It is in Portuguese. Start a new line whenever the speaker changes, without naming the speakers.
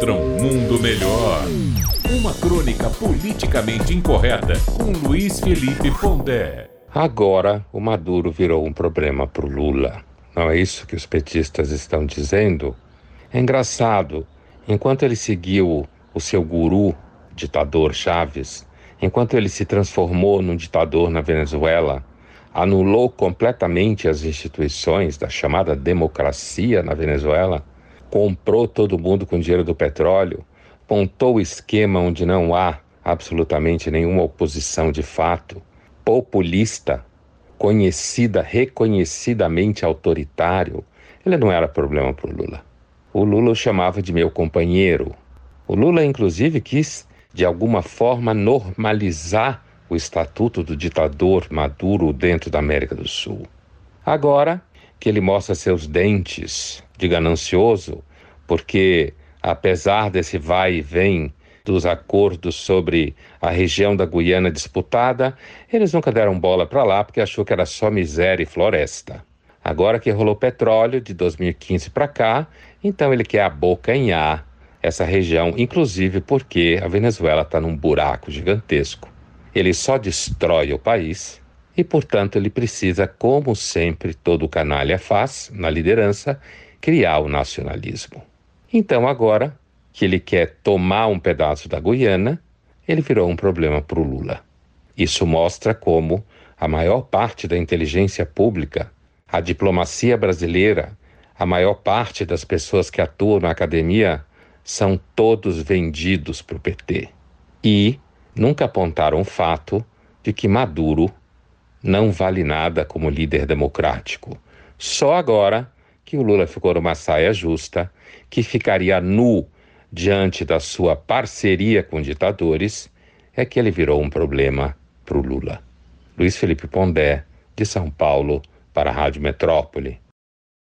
contra um mundo melhor. Uma crônica politicamente incorreta com Luiz Felipe Pondé.
Agora o Maduro virou um problema para o Lula. Não é isso que os petistas estão dizendo? É engraçado. Enquanto ele seguiu o seu guru, ditador Chaves, enquanto ele se transformou num ditador na Venezuela, anulou completamente as instituições da chamada democracia na Venezuela, comprou todo mundo com dinheiro do petróleo, montou o esquema onde não há absolutamente nenhuma oposição de fato, populista, conhecida, reconhecidamente autoritário, ele não era problema para o Lula. O Lula o chamava de meu companheiro. O Lula, inclusive, quis, de alguma forma, normalizar o estatuto do ditador Maduro dentro da América do Sul. Agora que ele mostra seus dentes de ganancioso, porque apesar desse vai e vem dos acordos sobre a região da Guiana disputada, eles nunca deram bola para lá porque achou que era só miséria e floresta. Agora que rolou petróleo de 2015 para cá, então ele quer abocanhar essa região, inclusive porque a Venezuela está num buraco gigantesco ele só destrói o país e, portanto, ele precisa, como sempre todo canalha faz na liderança, criar o nacionalismo. Então, agora que ele quer tomar um pedaço da Guiana, ele virou um problema para o Lula. Isso mostra como a maior parte da inteligência pública, a diplomacia brasileira, a maior parte das pessoas que atuam na academia são todos vendidos para o PT. E nunca apontaram o fato de que Maduro não vale nada como líder democrático. Só agora que o Lula ficou numa saia justa, que ficaria nu diante da sua parceria com ditadores, é que ele virou um problema para o Lula. Luiz Felipe Pondé, de São Paulo, para a Rádio Metrópole.